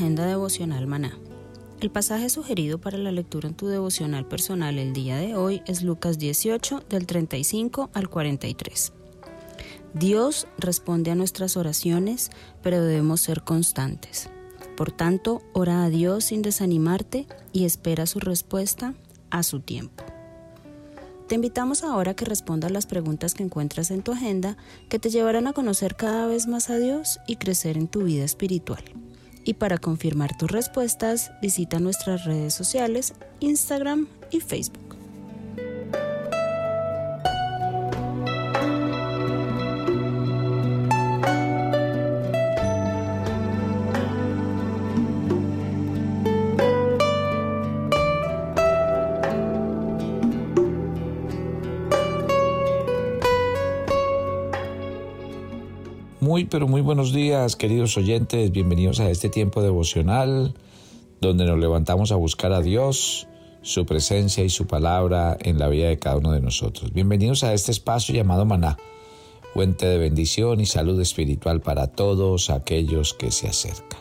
Agenda devocional maná. El pasaje sugerido para la lectura en tu devocional personal el día de hoy es Lucas 18 del 35 al 43. Dios responde a nuestras oraciones, pero debemos ser constantes. Por tanto, ora a Dios sin desanimarte y espera su respuesta a su tiempo. Te invitamos ahora a que respondas las preguntas que encuentras en tu agenda que te llevarán a conocer cada vez más a Dios y crecer en tu vida espiritual. Y para confirmar tus respuestas, visita nuestras redes sociales, Instagram y Facebook. Muy, pero muy buenos días, queridos oyentes. Bienvenidos a este tiempo devocional donde nos levantamos a buscar a Dios, su presencia y su palabra en la vida de cada uno de nosotros. Bienvenidos a este espacio llamado Maná, fuente de bendición y salud espiritual para todos aquellos que se acercan.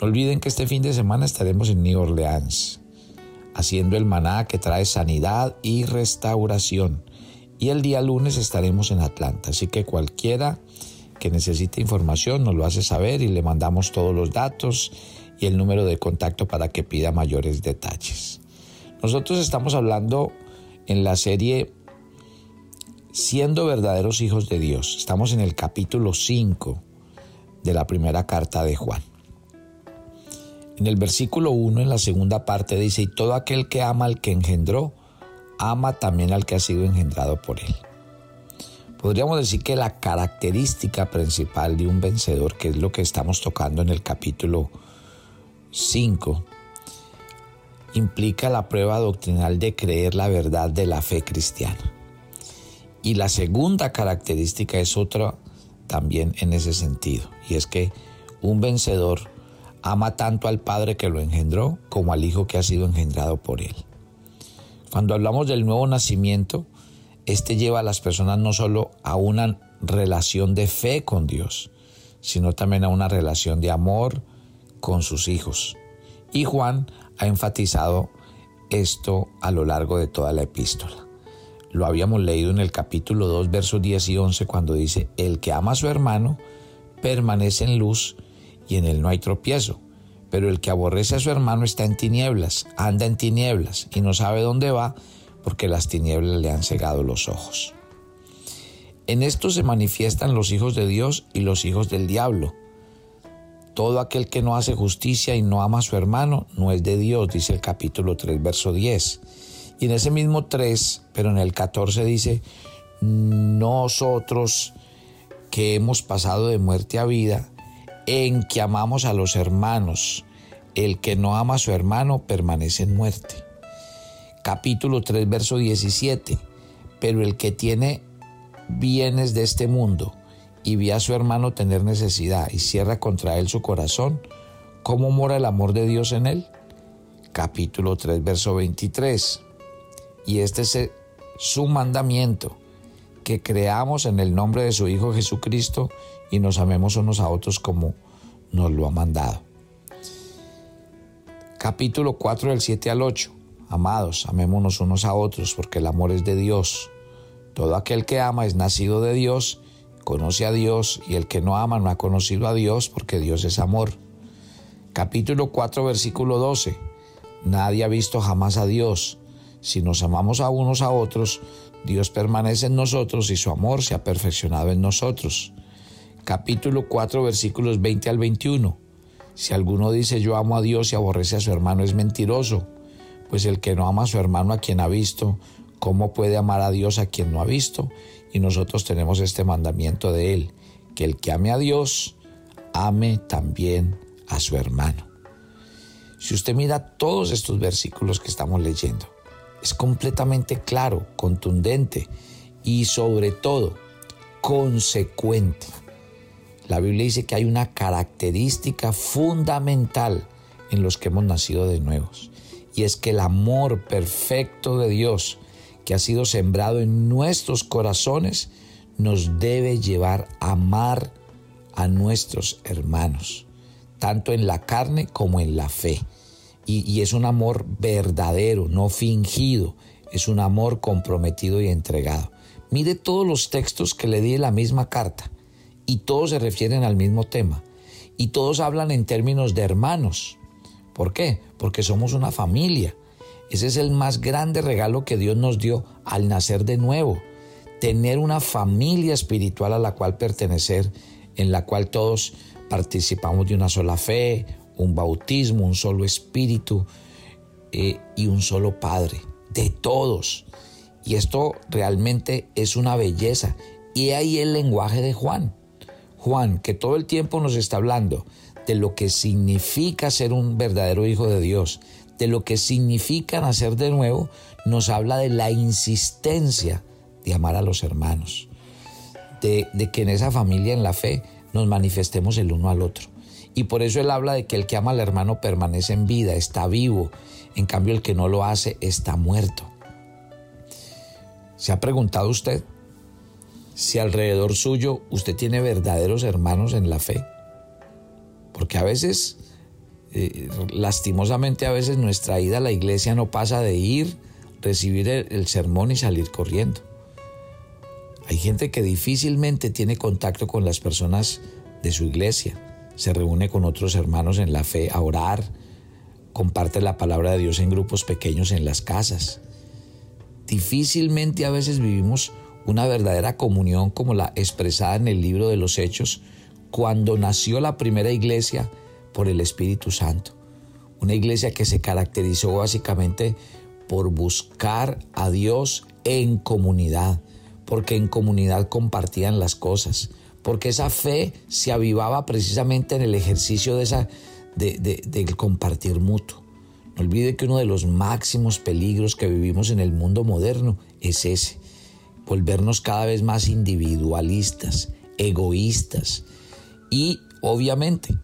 No olviden que este fin de semana estaremos en New Orleans, haciendo el maná que trae sanidad y restauración y el día lunes estaremos en Atlanta. Así que cualquiera que necesite información nos lo hace saber y le mandamos todos los datos y el número de contacto para que pida mayores detalles. Nosotros estamos hablando en la serie Siendo verdaderos hijos de Dios. Estamos en el capítulo 5 de la primera carta de Juan. En el versículo 1, en la segunda parte, dice, y todo aquel que ama al que engendró, ama también al que ha sido engendrado por él. Podríamos decir que la característica principal de un vencedor, que es lo que estamos tocando en el capítulo 5, implica la prueba doctrinal de creer la verdad de la fe cristiana. Y la segunda característica es otra también en ese sentido, y es que un vencedor ama tanto al Padre que lo engendró como al Hijo que ha sido engendrado por él. Cuando hablamos del nuevo nacimiento, este lleva a las personas no solo a una relación de fe con Dios, sino también a una relación de amor con sus hijos. Y Juan ha enfatizado esto a lo largo de toda la epístola. Lo habíamos leído en el capítulo 2, versos 10 y 11, cuando dice, el que ama a su hermano permanece en luz y en él no hay tropiezo. Pero el que aborrece a su hermano está en tinieblas, anda en tinieblas y no sabe dónde va porque las tinieblas le han cegado los ojos. En esto se manifiestan los hijos de Dios y los hijos del diablo. Todo aquel que no hace justicia y no ama a su hermano no es de Dios, dice el capítulo 3, verso 10. Y en ese mismo 3, pero en el 14 dice, nosotros que hemos pasado de muerte a vida, en que amamos a los hermanos. El que no ama a su hermano permanece en muerte. Capítulo 3, verso 17. Pero el que tiene bienes de este mundo y ve a su hermano tener necesidad y cierra contra él su corazón, ¿cómo mora el amor de Dios en él? Capítulo 3, verso 23. Y este es su mandamiento, que creamos en el nombre de su Hijo Jesucristo y nos amemos unos a otros como nos lo ha mandado. Capítulo 4 del 7 al 8. Amados, amémonos unos a otros porque el amor es de Dios. Todo aquel que ama es nacido de Dios, conoce a Dios y el que no ama no ha conocido a Dios porque Dios es amor. Capítulo 4, versículo 12. Nadie ha visto jamás a Dios. Si nos amamos a unos a otros, Dios permanece en nosotros y su amor se ha perfeccionado en nosotros. Capítulo 4, versículos 20 al 21. Si alguno dice yo amo a Dios y aborrece a su hermano es mentiroso pues el que no ama a su hermano a quien ha visto, ¿cómo puede amar a Dios a quien no ha visto? Y nosotros tenemos este mandamiento de Él, que el que ame a Dios, ame también a su hermano. Si usted mira todos estos versículos que estamos leyendo, es completamente claro, contundente y sobre todo consecuente. La Biblia dice que hay una característica fundamental en los que hemos nacido de nuevos y es que el amor perfecto de Dios que ha sido sembrado en nuestros corazones nos debe llevar a amar a nuestros hermanos, tanto en la carne como en la fe. Y, es un amor verdadero, no fingido, es un amor comprometido y entregado. Mire todos los textos que le di en la misma carta y todos se refieren al mismo tema y todos hablan en términos de hermanos. ¿Por qué? Porque somos una familia. Ese es el más grande regalo que Dios nos dio al nacer de nuevo. Tener una familia espiritual a la cual pertenecer, en la cual todos participamos de una sola fe, un bautismo, un solo espíritu eh, y un solo Padre, de todos. Y esto realmente es una belleza. Y ahí el lenguaje de Juan. Juan, que todo el tiempo nos está hablando de lo que significa ser un verdadero hijo de Dios, de lo que significa nacer de nuevo, nos habla de la insistencia de amar a los hermanos, de, que en esa familia, en la fe, nos manifestemos el uno al otro. Y por eso él habla de que el que ama al hermano permanece en vida, está vivo, en cambio el que no lo hace está muerto. ¿Se ha preguntado usted si alrededor suyo usted tiene verdaderos hermanos en la fe? Porque a veces, eh, lastimosamente a veces nuestra ida a la iglesia no pasa de ir, recibir el, sermón y salir corriendo. Hay gente que difícilmente tiene contacto con las personas de su iglesia, se reúne con otros hermanos en la fe a orar, comparte la palabra de Dios en grupos pequeños en las casas. Difícilmente a veces vivimos una verdadera comunión como la expresada en el libro de los Hechos, cuando nació la primera iglesia por el Espíritu Santo. Una iglesia que se caracterizó básicamente por buscar a Dios en comunidad, porque en comunidad compartían las cosas, porque esa fe se avivaba precisamente en el ejercicio de esa, del compartir mutuo. No olvide que uno de los máximos peligros que vivimos en el mundo moderno es ese, volvernos cada vez más individualistas, egoístas, y obviamente,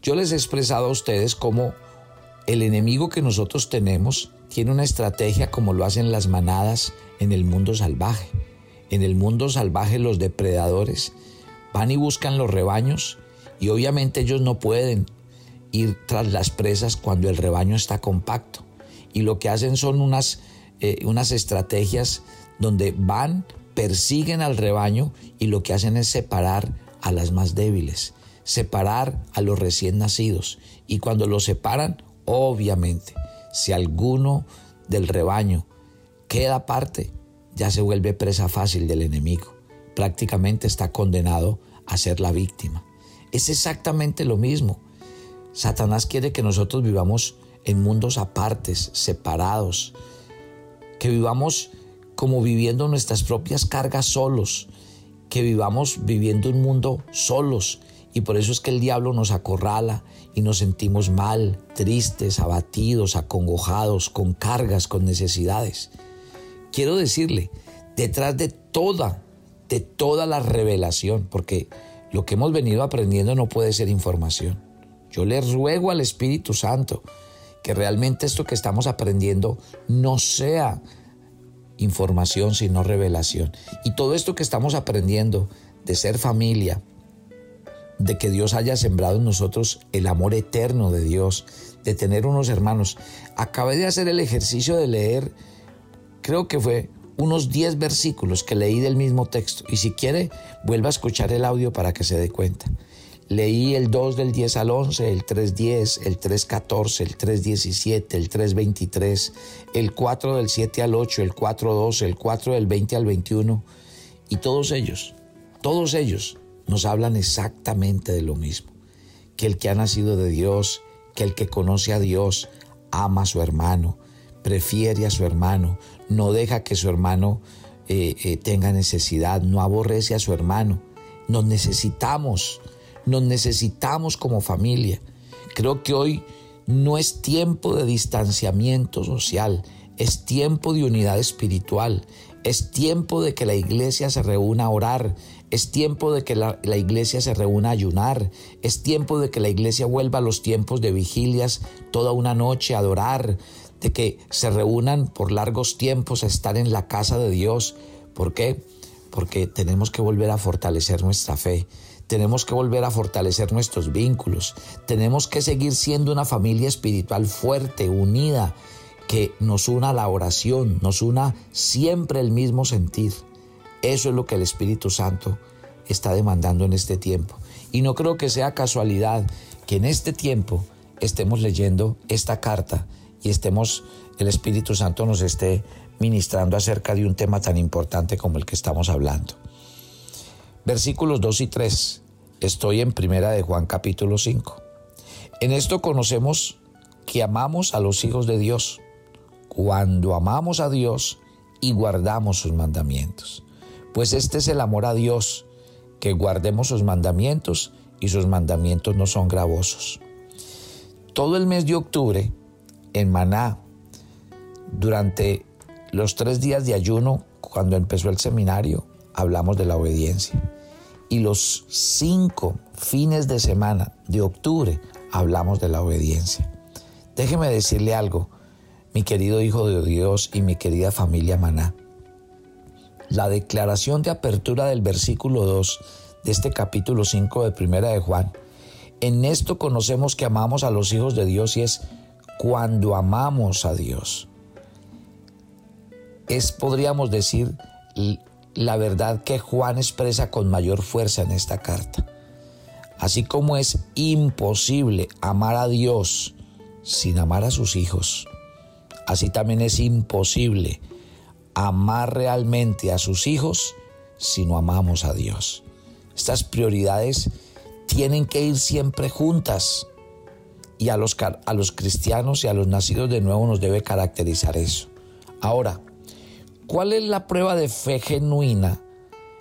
yo les he expresado a ustedes cómo el enemigo que nosotros tenemos tiene una estrategia como lo hacen las manadas en el mundo salvaje. En el mundo salvaje los depredadores van y buscan los rebaños y obviamente ellos no pueden ir tras las presas cuando el rebaño está compacto. Y lo que hacen son unas, eh, unas estrategias donde van, persiguen al rebaño y lo que hacen es separar a las más débiles, separar a los recién nacidos. Y cuando los separan, obviamente, si alguno del rebaño queda aparte, ya se vuelve presa fácil del enemigo. Prácticamente está condenado a ser la víctima. Es exactamente lo mismo. Satanás quiere que nosotros vivamos en mundos apartes, separados, que vivamos como viviendo nuestras propias cargas solos, que vivamos viviendo un mundo solos y por eso es que el diablo nos acorrala y nos sentimos mal, tristes, abatidos, acongojados, con cargas, con necesidades. Quiero decirle, detrás de toda, de toda la revelación, porque lo que hemos venido aprendiendo no puede ser información. Yo le ruego al Espíritu Santo que realmente esto que estamos aprendiendo no sea información, sino revelación. Y todo esto que estamos aprendiendo de ser familia, de que Dios haya sembrado en nosotros el amor eterno de Dios, de tener unos hermanos. Acabé de hacer el ejercicio de leer, creo que fue unos 10 versículos que leí del mismo texto. Y si quiere, vuelva a escuchar el audio para que se dé cuenta. Leí el 2 del 10 al 11, el 3.10, el 3.14, el 3.17, el 3.23, el 4 del 7 al 8, el 4.12, el 4 del 20 al 21. Y todos ellos, todos ellos nos hablan exactamente de lo mismo. Que el que ha nacido de Dios, que el que conoce a Dios, ama a su hermano, prefiere a su hermano, no deja que su hermano eh, eh, tenga necesidad, no aborrece a su hermano. Nos necesitamos nos necesitamos como familia. Creo que hoy no es tiempo de distanciamiento social, es tiempo de unidad espiritual, es tiempo de que la iglesia se reúna a orar, es tiempo de que la, la, iglesia se reúna a ayunar, es tiempo de que la iglesia vuelva a los tiempos de vigilias toda una noche a adorar, de que se reúnan por largos tiempos a estar en la casa de Dios. ¿Por qué? Porque tenemos que volver a fortalecer nuestra fe. Tenemos que volver a fortalecer nuestros vínculos. Tenemos que seguir siendo una familia espiritual fuerte, unida, que nos una la oración, nos una siempre el mismo sentir. Eso es lo que el Espíritu Santo está demandando en este tiempo. Y no creo que sea casualidad que en este tiempo estemos leyendo esta carta y estemos, el Espíritu Santo nos esté ministrando acerca de un tema tan importante como el que estamos hablando. Versículos 2 y 3. Estoy en Primera de Juan capítulo 5. En esto conocemos que amamos a los hijos de Dios cuando amamos a Dios y guardamos sus mandamientos. Pues este es el amor a Dios, que guardemos sus mandamientos y sus mandamientos no son gravosos. Todo el mes de octubre, en Maná, durante los tres días de ayuno, cuando empezó el seminario, hablamos de la obediencia y los cinco fines de semana de octubre hablamos de la obediencia. Déjeme decirle algo, mi querido Hijo de Dios y mi querida familia Maná. La declaración de apertura del versículo 2 de este capítulo 5 de Primera de Juan, en esto conocemos que amamos a los hijos de Dios y es cuando amamos a Dios. Es, podríamos decir, la verdad que Juan expresa con mayor fuerza en esta carta. Así como es imposible amar a Dios sin amar a sus hijos, así también es imposible amar realmente a sus hijos si no amamos a Dios. Estas prioridades tienen que ir siempre juntas y a los, a los cristianos y a los nacidos de nuevo nos debe caracterizar eso. Ahora, ¿Cuál es la prueba de fe genuina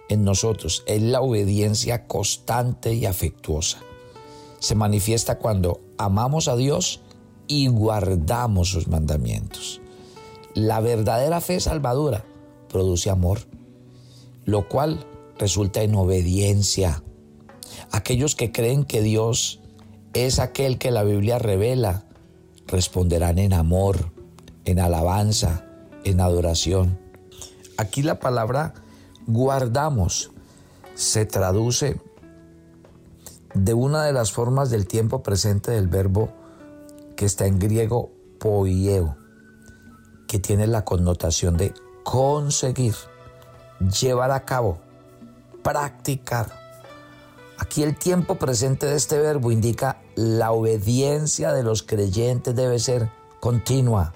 en nosotros? Es la obediencia constante y afectuosa. Se manifiesta cuando amamos a Dios y guardamos sus mandamientos. La verdadera fe salvadora produce amor, lo cual resulta en obediencia. Aquellos que creen que Dios es aquel que la Biblia revela, responderán en amor, en alabanza, en adoración. Aquí la palabra guardamos se traduce de una de las formas del tiempo presente del verbo que está en griego poieo, que tiene la connotación de conseguir, llevar a cabo, practicar. Aquí el tiempo presente de este verbo indica la obediencia de los creyentes debe ser continua,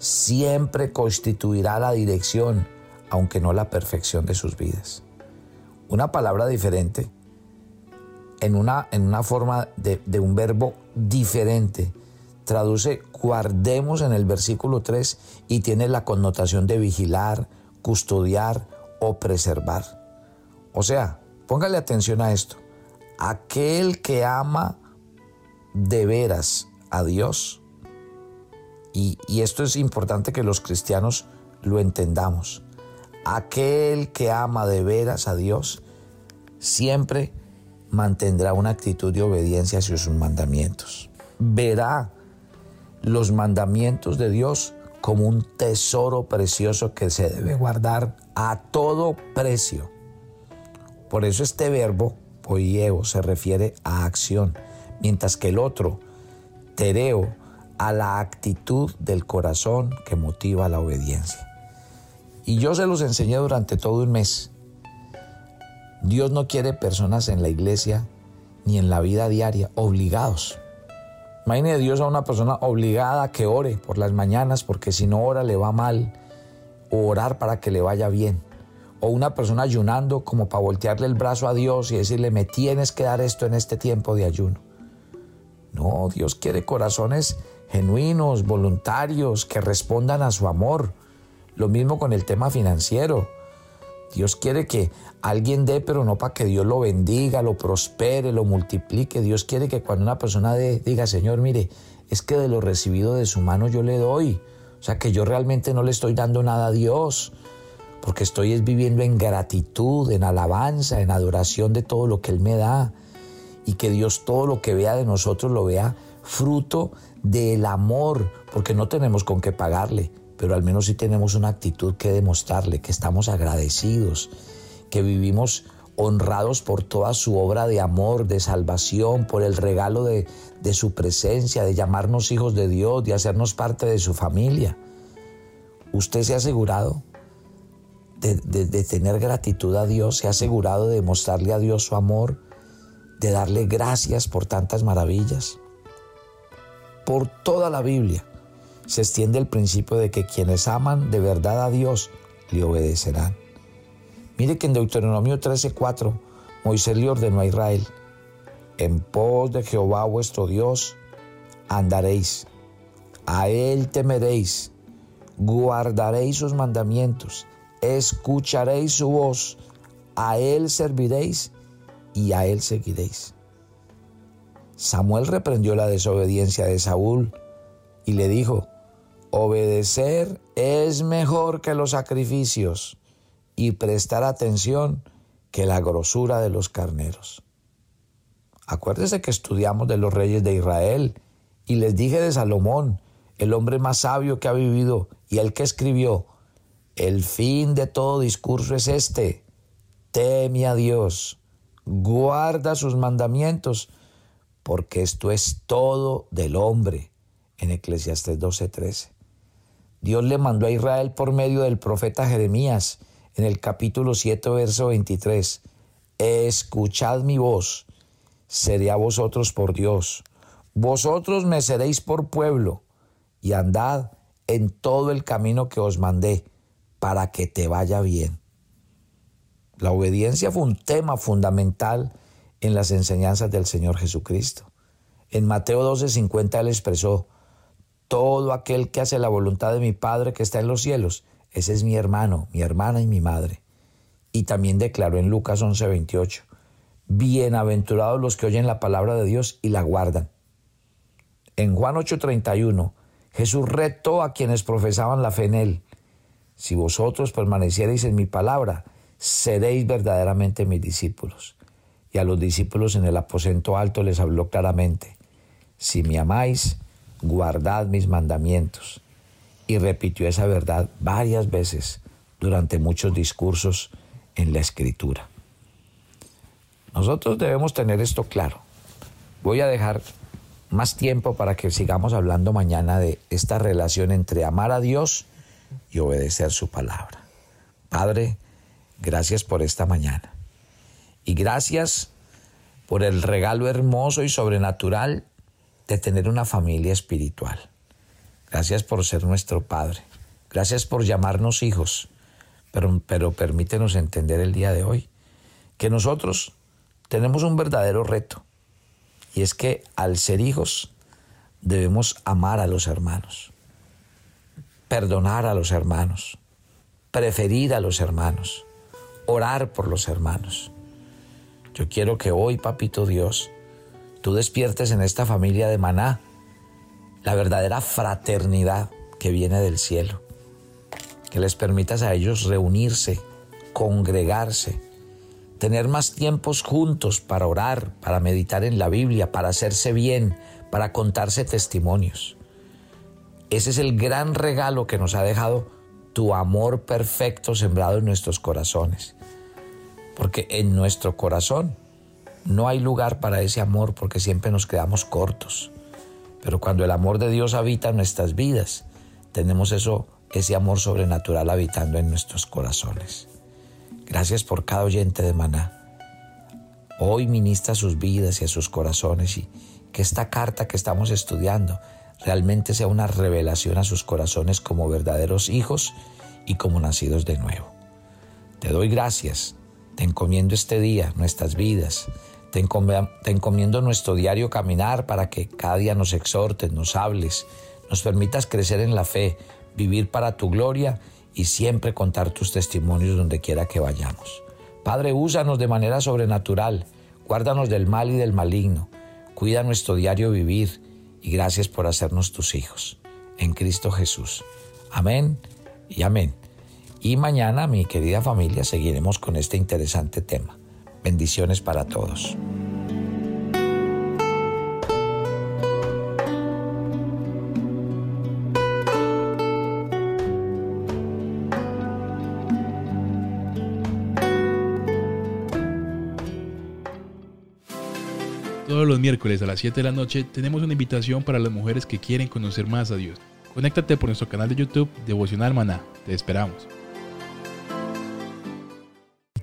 siempre constituirá la dirección, aunque no la perfección de sus vidas. Una palabra diferente, en una, en una forma de, de un verbo diferente, traduce guardemos en el versículo 3 y tiene la connotación de vigilar, custodiar o preservar. O sea, póngale atención a esto. Aquel que ama de veras a Dios, y, esto es importante que los cristianos lo entendamos. Aquel que ama de veras a Dios siempre mantendrá una actitud de obediencia hacia sus mandamientos. Verá los mandamientos de Dios como un tesoro precioso que se debe guardar a todo precio. Por eso este verbo, poieo, se refiere a acción, mientras que el otro, tereo, a la actitud del corazón que motiva la obediencia. Y yo se los enseñé durante todo un mes. Dios no quiere personas en la iglesia ni en la vida diaria obligados. Imagine Dios a una persona obligada a que ore por las mañanas porque si no ora le va mal, o orar para que le vaya bien. O una persona ayunando como para voltearle el brazo a Dios y decirle, me tienes que dar esto en este tiempo de ayuno. No, Dios quiere corazones genuinos, voluntarios, que respondan a su amor. Lo mismo con el tema financiero. Dios quiere que alguien dé, pero no para que Dios lo bendiga, lo prospere, lo multiplique. Dios quiere que cuando una persona dé, diga, Señor, mire, es que de lo recibido de su mano yo le doy. O sea, que yo realmente no le estoy dando nada a Dios, porque estoy viviendo en gratitud, en alabanza, en adoración de todo lo que Él me da. Y que Dios todo lo que vea de nosotros lo vea fruto del amor, porque no tenemos con qué pagarle, pero al menos sí tenemos una actitud que demostrarle, que estamos agradecidos, que vivimos honrados por toda su obra de amor, de salvación, por el regalo de, su presencia, de llamarnos hijos de Dios, de hacernos parte de su familia. Usted se ha asegurado de, de tener gratitud a Dios, se ha asegurado de mostrarle a Dios su amor, de darle gracias por tantas maravillas. Por toda la Biblia se extiende el principio de que quienes aman de verdad a Dios le obedecerán. Mire que en Deuteronomio 13:4 Moisés le ordenó a Israel, en pos de Jehová vuestro Dios andaréis, a él temeréis, guardaréis sus mandamientos, escucharéis su voz, a él serviréis y a él seguiréis. Samuel reprendió la desobediencia de Saúl y le dijo, obedecer es mejor que los sacrificios y prestar atención que la grosura de los carneros. Acuérdese que estudiamos de los reyes de Israel y les dije de Salomón, el hombre más sabio que ha vivido y el que escribió, el fin de todo discurso es este, teme a Dios, guarda sus mandamientos, porque esto es todo del hombre, en Eclesiastés 12:13. Dios le mandó a Israel por medio del profeta Jeremías en el capítulo 7, verso 23. Escuchad mi voz, seré a vosotros por Dios. Vosotros me seréis por pueblo, y andad en todo el camino que os mandé, para que te vaya bien. La obediencia fue un tema fundamental en las enseñanzas del Señor Jesucristo. En Mateo 12:50 él expresó, todo aquel que hace la voluntad de mi Padre que está en los cielos, ese es mi hermano, mi hermana y mi madre. Y también declaró en Lucas 11:28, bienaventurados los que oyen la palabra de Dios y la guardan. En Juan 8:31, Jesús retó a quienes profesaban la fe en él. Si vosotros permaneciereis en mi palabra, seréis verdaderamente mis discípulos. Y a los discípulos en el aposento alto les habló claramente, si me amáis, guardad mis mandamientos y repitió esa verdad varias veces durante muchos discursos en la escritura. Nosotros debemos tener esto claro. Voy a dejar más tiempo para que sigamos hablando mañana de esta relación entre amar a Dios y obedecer su palabra. Padre, gracias por esta mañana. Y gracias por el regalo hermoso y sobrenatural de tener una familia espiritual. Gracias por ser nuestro Padre. Gracias por llamarnos hijos. Pero, pero permítenos entender el día de hoy que nosotros tenemos un verdadero reto. Y es que al ser hijos debemos amar a los hermanos, perdonar a los hermanos, preferir a los hermanos, orar por los hermanos. Yo quiero que hoy, Papito Dios, tú despiertes en esta familia de maná la verdadera fraternidad que viene del cielo. Que les permitas a ellos reunirse, congregarse, tener más tiempos juntos para orar, para meditar en la Biblia, para hacerse bien, para contarse testimonios. Ese es el gran regalo que nos ha dejado tu amor perfecto sembrado en nuestros corazones. Porque en nuestro corazón no hay lugar para ese amor porque siempre nos quedamos cortos Pero cuando el amor de Dios habita en nuestras vidas, tenemos eso, ese amor sobrenatural habitando en nuestros corazones. Gracias por cada oyente de Maná. Hoy ministra sus vidas y a sus corazones y que esta carta que estamos estudiando realmente sea una revelación a sus corazones como verdaderos hijos y como nacidos de nuevo. Te doy gracias, te encomiendo este día, nuestras vidas, te, encomiendo nuestro diario caminar para que cada día nos exhortes, nos hables, nos permitas crecer en la fe, vivir para tu gloria y siempre contar tus testimonios donde quiera que vayamos. Padre, úsanos de manera sobrenatural, guárdanos del mal y del maligno, cuida nuestro diario vivir y gracias por hacernos tus hijos. En Cristo Jesús. Amén y amén. Y mañana, mi querida familia, seguiremos con este interesante tema. Bendiciones para todos. Todos los miércoles a las 7 de la noche tenemos una invitación para las mujeres que quieren conocer más a Dios. Conéctate por nuestro canal de YouTube Devocional Maná. Te esperamos.